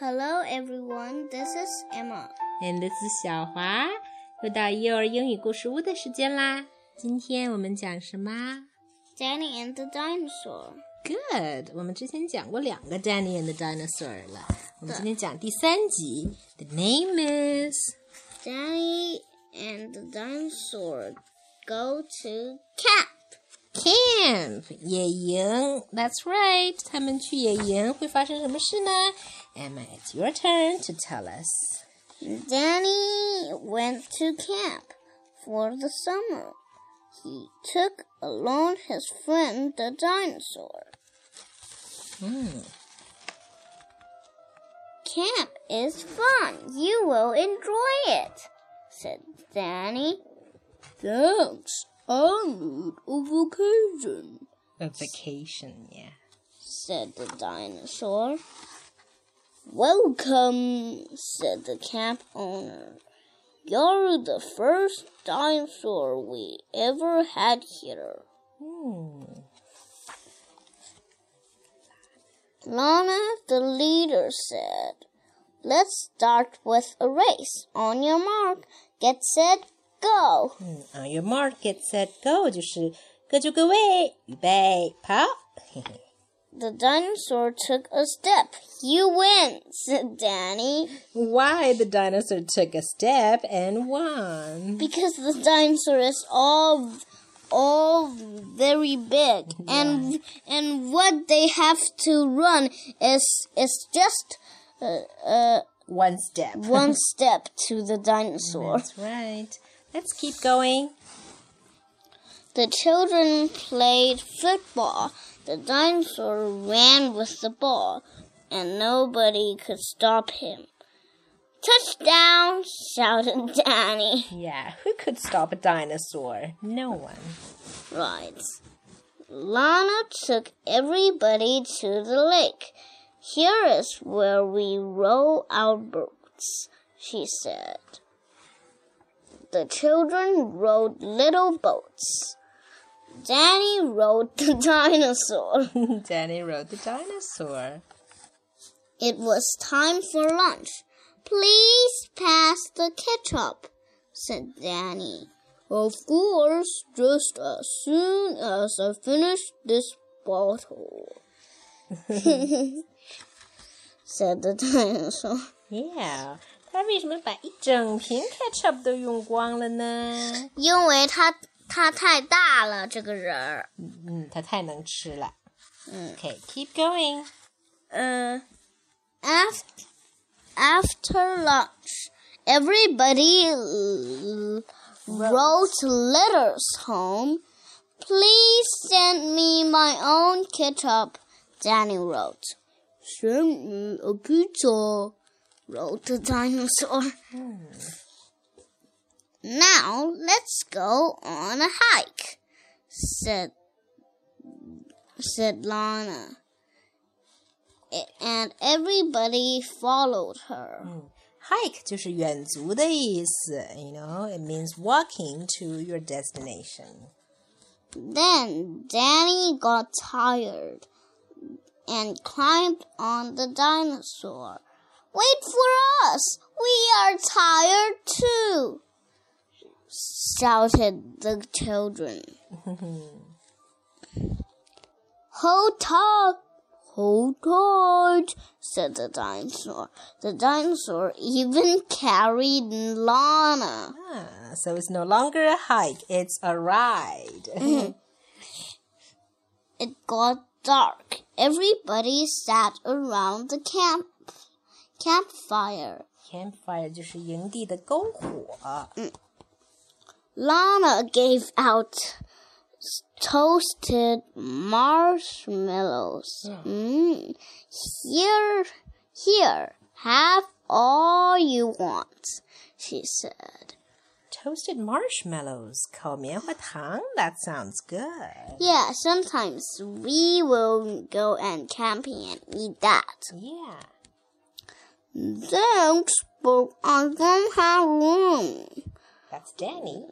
Hello, everyone. This is Emma. And this is 小华。又到幼儿英语故事屋的时间啦！今天我们讲什么 Danny and the Dinosaur. ？Good，我们之前讲过两个 Danny and the Dinosaur 了。我们今天讲第三集。The name is Danny and the Dinosaur go to camp. Camp 野营。That's right，他们去野营会发生什么事呢？Emma，it's your turn to tell us. Danny went to camp for the summer. He took along his friend the dinosaur. Hmm. Camp is fun. You will enjoy it, said Danny. Thanks. I need a vacation, A vacation, yeah. said the dinosaur. Welcome, said the camp owner. You're the first dinosaur we ever had here. Hmm. Lana, the leader, said, Let's start with a race. On your mark, get set, go. 嗯，On your mark, get set, go，就是各就各位，预备，跑。嘿嘿 The dinosaur took a step. You win, said Danny, Why the dinosaur took a step and won? because the dinosaur is all all very big and and what they have to run is is just uh, uh, One step. one step to the dinosaur. That's right. Let's keep going. The children played football. The dinosaur ran with the ball, and nobody could stop him. Touchdown! shouted Danny. Yeah, who could stop a dinosaur? No one. Right. Lana took everybody to the lake. Here is where we row our boats, she said. The children rowed little boats. Danny rode the dinosaur. Danny rode the dinosaur. It was time for lunch. Please pass the ketchup, said Danny. Of course, just as soon as I finish this bottle, said the dinosaur. Yeah. 他为什么把一整瓶 ketchup 都用光了呢？因为它它太大了，这个人儿。嗯，他太能吃了。嗯 Okay, keep going. 呃，after after lunch, everybody l- wrote letters home. Please send me my own ketchup, Danny wrote. Send me a pizza, wrote the dinosaur. Now let's go on a hike, said said Lana. A- And everybody followed her. Hike 就是远足的意思，you know, it means walking to your destination. Then Danny got tired and climbed on the dinosaur. Wait for us! We are tired too! shouted the children. Hold tight! Hold tight! said the dinosaur. The dinosaur even carried Lana. Ah, so it's no longer a hike, it's a ride. It got dark. Everybody sat around the camp campfire. Campfire 就是营地的篝火。 Lana gave out s- toasted marshmallows. Mm. Here, here, have all you want, she said. Toasted marshmallows, 烤棉花糖. That sounds good. Yeah, sometimes we will go and camping and eat that. Yeah. Thanks, but I don't have room. That's Danny.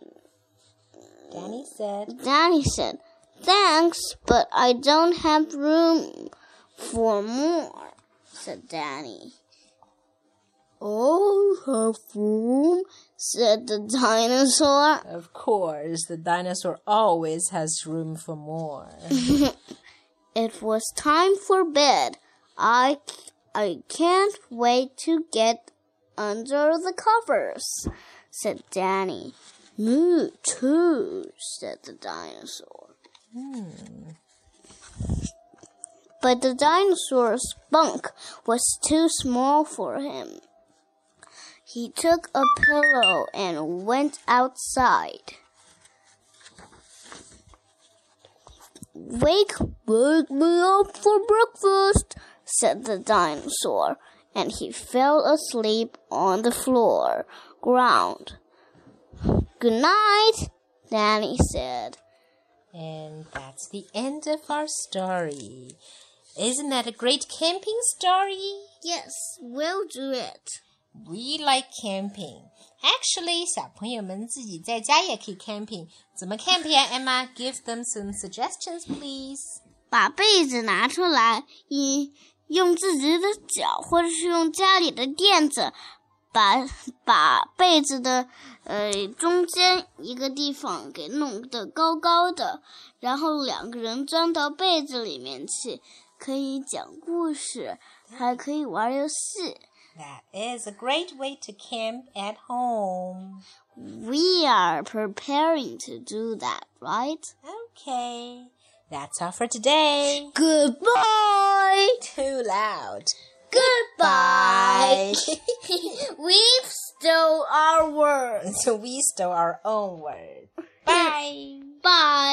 Danny said, Danny said, Thanks, but I don't have room for more, said Danny. Oh, her room, said the dinosaur. Of course, the dinosaur always has room for more. it was time for bed. I, I can't wait to get under the covers, said Danny. Me too, said the dinosaur. But the dinosaur's bunk was too small for him. He took a pillow and went outside. Wake, wake me up for breakfast, said the dinosaur, and he fell asleep on the floor, ground. Good night, Danny said. And that's the end of our story. Isn't that a great camping story? Yes, we'll do it. We like camping. Actually，小朋友们自己在家也可以 camping。怎么 camping 啊？Emma，give them some suggestions, please. 把被子拿出来，一 用自己的脚，或者是用家里的垫子，把把被子的呃中间一个地方给弄得高高的，然后两个人钻到被子里面去，可以讲故事，还可以玩游戏。That is a great way to camp at home. We are preparing to do that, right? Okay. That's all for today. Goodbye. Too loud. Goodbye. we stole our words. So we stole our own words. Bye. Bye.